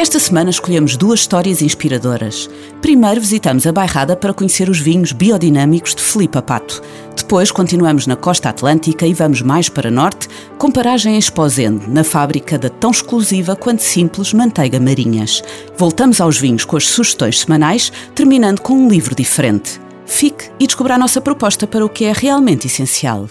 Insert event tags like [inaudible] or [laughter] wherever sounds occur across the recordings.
Esta semana escolhemos duas histórias inspiradoras. Primeiro visitamos a Bairrada para conhecer os vinhos biodinâmicos de Filipe Pato. Depois continuamos na costa atlântica e vamos mais para norte, com paragem em Esposende, na fábrica da tão exclusiva quanto simples manteiga marinhas. Voltamos aos vinhos com as sugestões semanais, terminando com um livro diferente. Fique e descubra a nossa proposta para o que é realmente essencial.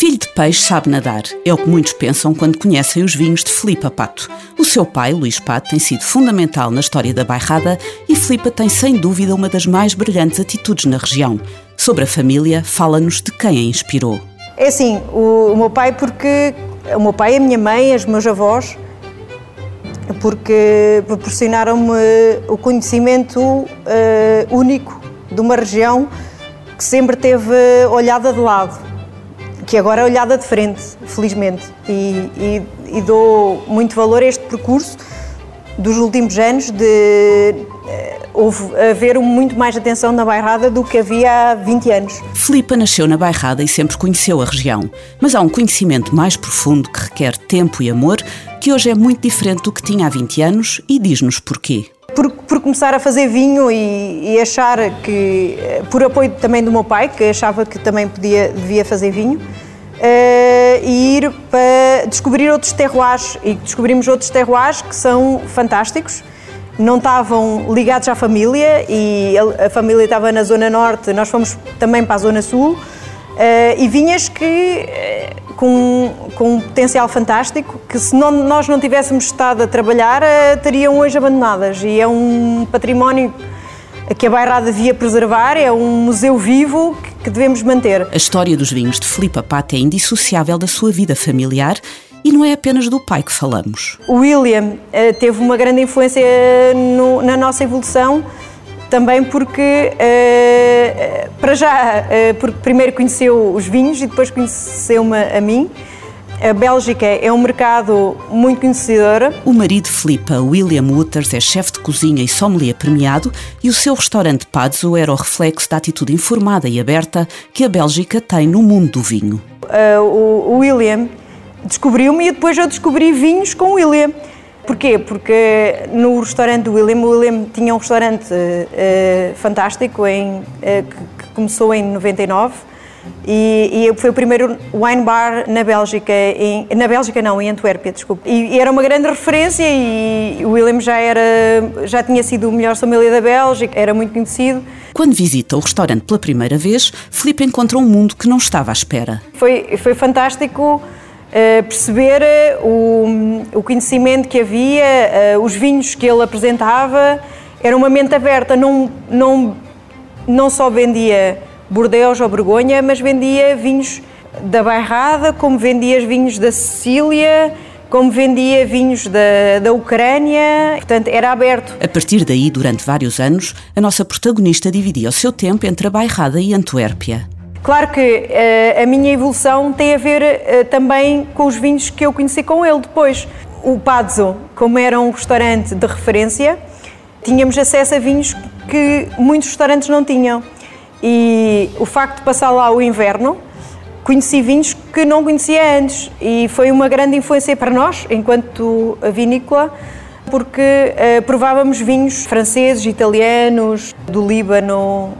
Filho de peixe sabe nadar, é o que muitos pensam quando conhecem os vinhos de Filipa Pato. O seu pai, Luís Pato, tem sido fundamental na história da bairrada e Filipa tem sem dúvida uma das mais brilhantes atitudes na região. Sobre a família, fala-nos de quem a inspirou. É assim, o, o meu pai porque o meu pai, a minha mãe, os meus avós, porque proporcionaram-me o conhecimento uh, único de uma região que sempre teve olhada de lado que agora é olhada de frente, felizmente, e, e, e dou muito valor a este percurso dos últimos anos de eh, houve haver muito mais atenção na Bairrada do que havia há 20 anos. Filipa nasceu na Bairrada e sempre conheceu a região, mas há um conhecimento mais profundo que requer tempo e amor, que hoje é muito diferente do que tinha há 20 anos e diz-nos porquê. Por, por, começar a fazer vinho e, e, achar que, eh, por apoio também do meu pai, que achava que também podia, devia fazer vinho, uh, e ir para descobrir outros terroirs. E descobrimos outros terroirs que são fantásticos. Não estavam ligados à família e a, família estava na Zona Norte, nós fomos também para a Zona Sul. Uh, e vinhas que uh, com, com um potencial fantástico que se não, nós não tivéssemos estado a trabalhar uh, teriam hoje abandonadas e é um património que a Bairrada devia preservar, é um museu vivo que devemos manter. A história dos vinhos de Filipe Pata é indissociável da sua vida familiar e não é apenas do pai que falamos. O William uh, teve uma grande influência no, na nossa evolução, também porque, uh, para já, uh, porque primeiro conheceu os vinhos e depois conheceu-me a mim. A Bélgica é um mercado muito conhecedor. O marido de Filipa, William Wouters, é chefe de cozinha e sommelier premiado e o seu restaurante Pazzo era o reflexo da atitude informada e aberta que a Bélgica tem no mundo do vinho. Uh, o William descobriu-me e depois eu descobri vinhos com o William. Porquê? Porque no restaurante do William, o William tinha um restaurante uh, fantástico em, uh, que, que começou em 99 e, e, foi o primeiro wine bar na Bélgica, em, na Bélgica não, em Antuérpia, desculpe. E, e, era uma grande referência e o William já era, já tinha sido o melhor sommelier da Bélgica, era muito conhecido. Quando visita o restaurante pela primeira vez, Filipe encontra um mundo que não estava à espera. Foi, foi fantástico uh, perceber o, o conhecimento que havia, uh, os vinhos que ele apresentava, era uma mente aberta, não, não, não só vendia Bordeaux ou Borgonha, mas vendia vinhos da Bairrada, como vendia vinhos da Sicília, como vendia vinhos da, da Ucrânia, portanto era aberto. A partir daí, durante vários anos, a nossa protagonista dividia o seu tempo entre a Bairrada e Antuérpia. Claro que uh, a minha evolução tem a ver uh, também com os vinhos que eu conheci com ele depois. O Pazzo, como era um restaurante de referência, tínhamos acesso a vinhos que muitos restaurantes não tinham. E o facto de passar lá o inverno, conheci vinhos que não conhecia antes e foi uma grande influência para nós, enquanto vinícola, porque uh, provávamos vinhos franceses, italianos, do Líbano,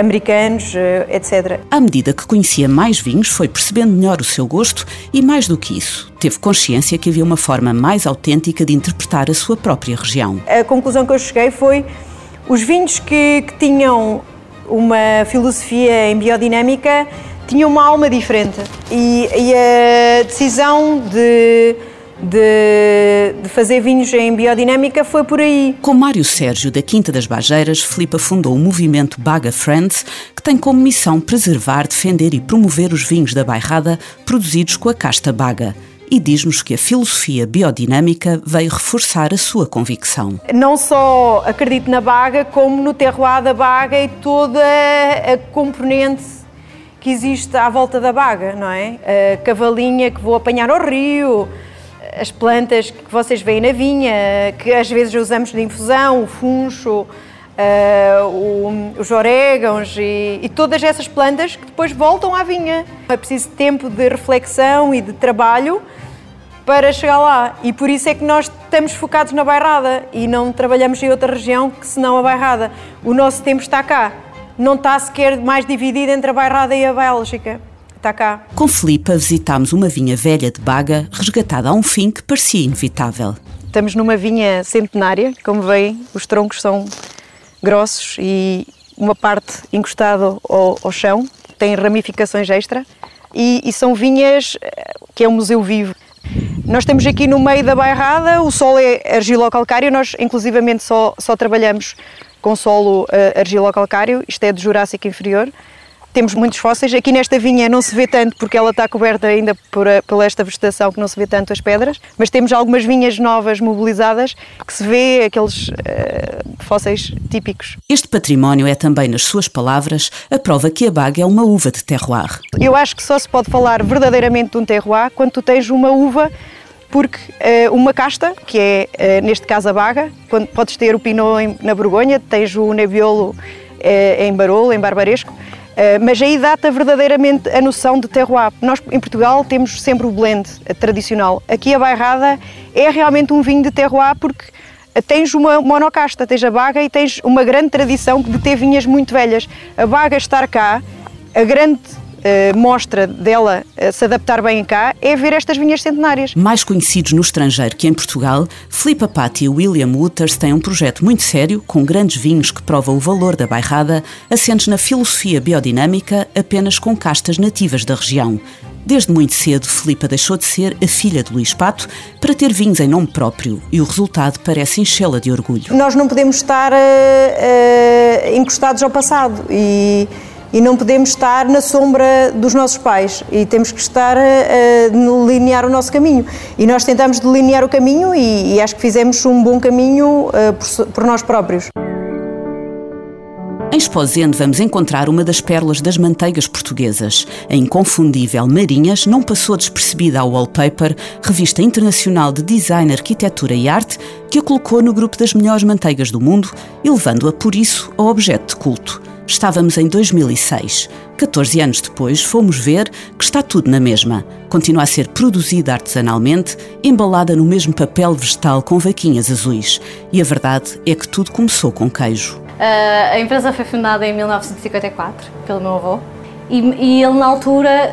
americanos, uh, etc. À medida que conhecia mais vinhos, foi percebendo melhor o seu gosto e, mais do que isso, teve consciência que havia uma forma mais autêntica de interpretar a sua própria região. A conclusão que eu cheguei foi os vinhos que, que tinham uma filosofia em biodinâmica, tinha uma alma diferente. E, e a decisão de, de, de, fazer vinhos em biodinâmica foi por aí. Com Mário Sérgio, da Quinta das Bajeiras, Filipe fundou o movimento Baga Friends, que tem como missão preservar, defender e promover os vinhos da bairrada produzidos com a casta Baga. E diz-nos que a filosofia biodinâmica veio reforçar a sua convicção. Não só acredito na baga, como no terroir da baga e toda a componente que existe à volta da baga, não é? A cavalinha que vou apanhar ao rio, as plantas que vocês veem na vinha, que às vezes usamos de infusão, o funcho, uh, o, os orégãos e, e, todas essas plantas que depois voltam à vinha. É preciso tempo de reflexão e de trabalho para chegar lá. E por isso é que nós estamos focados na bairrada e não trabalhamos em outra região que senão a bairrada. O nosso tempo está cá. Não está sequer mais dividido entre a bairrada e a Bélgica. Está cá. Com Filipa visitámos uma vinha velha de Baga, resgatada a um fim que parecia inevitável. Estamos numa vinha centenária, como veem, os troncos são grossos e uma parte encostada ao, ao chão, tem ramificações extra e, e, são vinhas eh, que é um museu vivo. Nós estamos aqui no meio da bairrada, o solo é argilo-calcário, nós inclusivamente só, só trabalhamos com solo uh, argilo-calcário, isto é do Jurássico Inferior, temos muitos fósseis. Aqui nesta vinha não se vê tanto porque ela está coberta ainda por, eh, por esta vegetação que não se vê tanto as pedras, mas temos algumas vinhas novas mobilizadas que se vê aqueles uh, fósseis típicos. Este património é também, nas suas palavras, a prova que a baga é uma uva de terroir. Eu acho que só se pode falar verdadeiramente de um terroir quando tu tens uma uva porque uh, uma casta, que é uh, neste caso a baga, quando podes ter o Pinot em, na Borgonha, tens o Nebbiolo em Barolo, em Barbaresco, mas aí data verdadeiramente a noção de terroir. Nós em Portugal temos sempre o blend tradicional. Aqui a Bairrada é realmente um vinho de terroir porque tens uma monocasta, tens a baga e tens uma grande tradição de ter vinhas muito velhas. A baga estar cá, a grande mostra dela uh, se adaptar bem cá é ver estas vinhas centenárias. Mais conhecidos no estrangeiro que em Portugal, Filipe Patti e William Wooters têm um projeto muito sério, com grandes vinhos que provam o valor da bairrada, assentes na filosofia biodinâmica apenas com castas nativas da região. Desde muito cedo, Filipa deixou de ser a filha de Luís Pato para ter vinhos em nome próprio e o resultado parece enchê-la de orgulho. Nós não podemos estar uh, uh, encostados ao passado e e não podemos estar na sombra dos nossos pais e temos que estar a, a delinear o nosso caminho. E nós tentamos delinear o caminho e, e acho que fizemos um bom caminho uh, por, por nós próprios. Em Esposende vamos encontrar uma das pérolas das manteigas portuguesas. A inconfundível Marinhas não passou despercebida ao Wallpaper, revista internacional de design, arquitetura e arte, que a colocou no grupo das melhores manteigas do mundo, elevando-a por isso ao objeto de culto. Estávamos em 2006. 14 anos depois, fomos ver que está tudo na mesma. Continua a ser produzida artesanalmente, embalada no mesmo papel vegetal com vaquinhas azuis. E a verdade é que tudo começou com queijo. Uh, a empresa foi fundada em 1954 pelo meu avô e, e ele, na altura,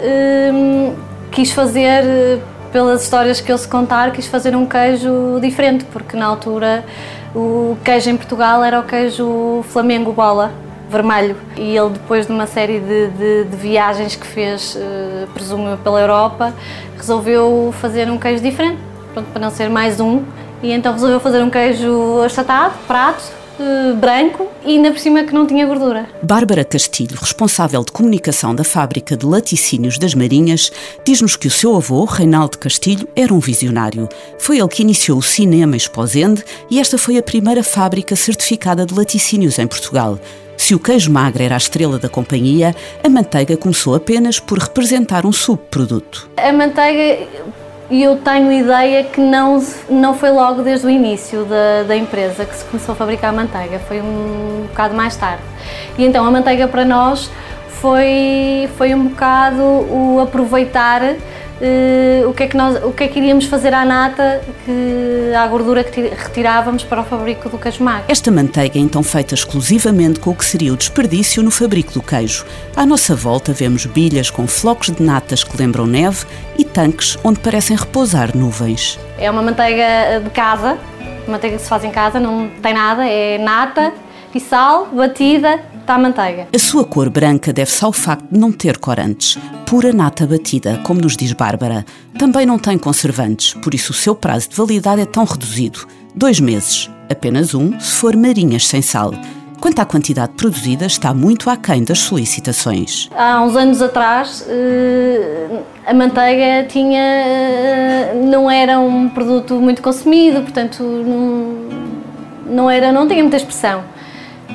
um, quis fazer, pelas histórias que ele se contar, quis fazer um queijo diferente, porque na altura o queijo em Portugal era o queijo Flamengo Bola vermelho. E ele, depois de uma série de, de, de viagens que fez, uh, presumo pela Europa, resolveu fazer um queijo diferente, pronto, para não ser mais um. E então resolveu fazer um queijo achatado, prato, uh, branco e ainda por cima que não tinha gordura. Bárbara Castilho, responsável de comunicação da fábrica de laticínios das Marinhas, diz-nos que o seu avô, Reinaldo Castilho, era um visionário. Foi ele que iniciou o cinema Esposende e esta foi a primeira fábrica certificada de laticínios em Portugal. Se o queijo magro era a estrela da companhia, a manteiga começou apenas por representar um subproduto. A manteiga, eu tenho ideia que não, não foi logo desde o início da, da empresa que se começou a fabricar a manteiga, foi um bocado mais tarde. E então a manteiga para nós foi, foi um bocado o aproveitar uh, o, que é que nós, o que é que iríamos fazer à nata, que, à gordura que retirávamos para o fabrico do queijo magro. Esta manteiga é então feita exclusivamente com o que seria o desperdício no fabrico do queijo. À nossa volta vemos bilhas com flocos de natas que lembram neve e tanques onde parecem repousar nuvens. É uma manteiga de casa, manteiga que se faz em casa, não tem nada, é nata e sal, batida, está a manteiga. A sua cor branca deve-se ao facto de não ter corantes. Pura nata batida, como nos diz Bárbara. Também não tem conservantes, por isso o seu prazo de validade é tão reduzido. Dois meses. Apenas um, se for marinhas sem sal. Quanto à quantidade produzida, está muito aquém das solicitações. Há uns anos atrás, eh, a manteiga tinha, eh, não era um produto muito consumido, portanto não, não, era, não tinha muita expressão.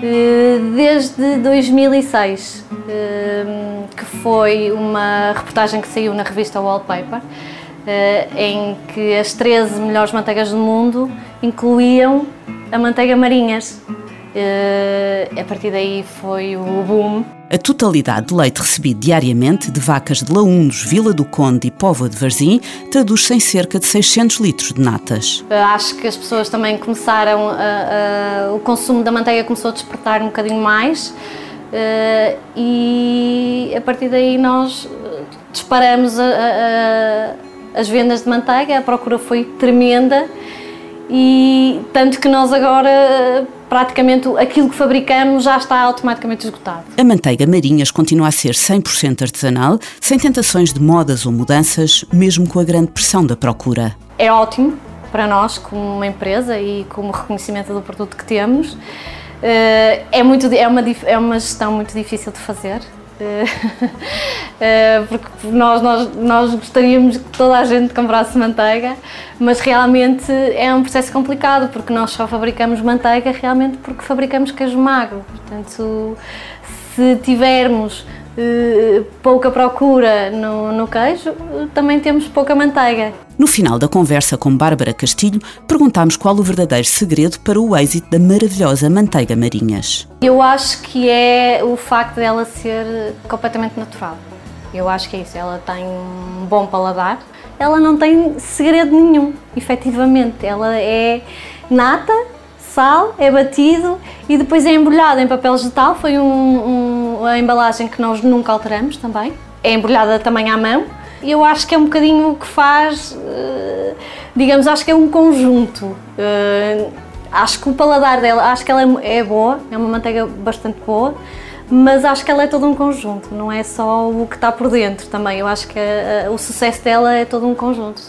Eh, desde 2006, que foi uma reportagem que saiu na revista Wallpaper, em que as 13 melhores manteigas do mundo incluíam a manteiga marinhas. A partir daí foi o boom. A totalidade de leite recebido diariamente de vacas de Laundos, Vila do Conde e Póvoa de Varzim traduz-se em cerca de 600 litros de natas. Acho que as pessoas também começaram, a, a, o consumo da manteiga começou a despertar um bocadinho mais uh, e a partir daí nós disparamos a, as vendas de manteiga, a procura foi tremenda e tanto que nós agora praticamente aquilo que fabricamos já está automaticamente esgotado. A manteiga Marinhas continua a ser 100% artesanal, sem tentações de modas ou mudanças, mesmo com a grande pressão da procura. É ótimo para nós como uma empresa e como reconhecimento do produto que temos. Eh, é, muito, é, uma, é uma gestão muito difícil de fazer, [laughs] porque nós, nós, nós gostaríamos que toda a gente comprasse manteiga, mas realmente é um processo complicado, porque nós só fabricamos manteiga realmente porque fabricamos queijo magro. Portanto, se tivermos eh, pouca procura no, no queijo, também temos pouca manteiga. No final da conversa com Bárbara Castilho, perguntámos qual o verdadeiro segredo para o êxito da maravilhosa manteiga Marinhas. Eu acho que é o facto dela ser completamente natural. Eu acho que é isso. Ela tem um bom paladar. Ela não tem segredo nenhum, efetivamente. Ela é nata, sal, é batido e depois é embrulhada em papel vegetal. Foi um, um, a embalagem que nós nunca alteramos também. É embrulhada também à mão eu acho que é um bocadinho o que faz, eh, digamos, acho que é um conjunto. Eh, acho que o paladar dela, acho que ela é, é boa, é uma manteiga bastante boa, mas acho que ela é todo um conjunto, não é só o que está por dentro também. Eu acho que a, o sucesso dela é todo um conjunto.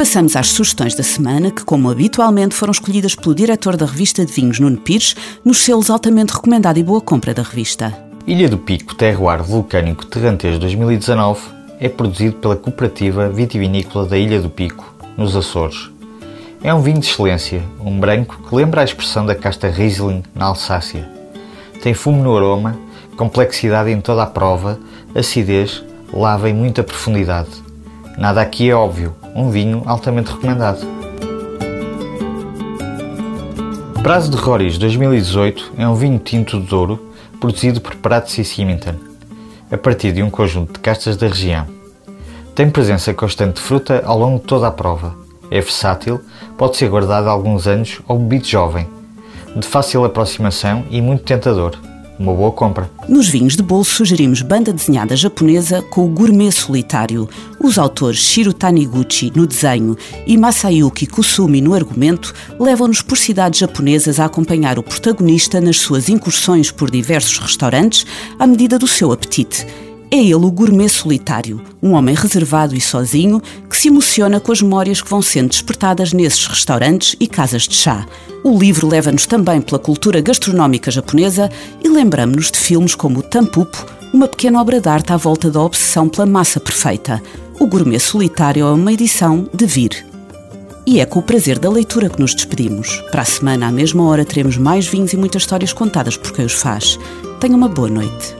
Passamos às sugestões da semana, que, como habitualmente, foram escolhidas pelo diretor da revista de vinhos, Nuno Pires, nos selos altamente recomendado e boa compra da revista. Ilha do Pico Terroir Vulcânico Terrantês 2019 é produzido pela Cooperativa Vitivinícola da Ilha do Pico, nos Açores. É um vinho de excelência, um branco que lembra a expressão da casta Riesling na Alsácia. Tem fumo no aroma, complexidade em toda a prova, acidez, lava em muita profundidade. Nada aqui é óbvio, um vinho altamente recomendado. Prazo de Roriz 2018 é um vinho tinto de Douro produzido por Prats e Symington, a partir de um conjunto de castas da região. Tem presença constante de fruta ao longo de toda a prova. É versátil, pode ser guardado alguns anos ou bebido jovem, de fácil aproximação e muito tentador. Uma boa compra. Nos vinhos de bolso sugerimos banda desenhada japonesa com o gourmet solitário. Os autores Shiro Taniguchi no desenho e Masayuki Kusumi no argumento levam-nos por cidades japonesas a acompanhar o protagonista nas suas incursões por diversos restaurantes à medida do seu apetite é ele o gourmet solitário, um homem reservado e sozinho que se emociona com as memórias que vão sendo despertadas nesses restaurantes e casas de chá. O livro leva-nos também pela cultura gastronómica japonesa e lembramos-nos de filmes como o Tampupo, uma pequena obra de arte à volta da obsessão pela massa perfeita. O Gourmet Solitário é uma edição de Vir. E é com o prazer da leitura que nos despedimos. Para a semana, à mesma hora, teremos mais vinhos e muitas histórias contadas por quem os faz. Tenha uma boa noite.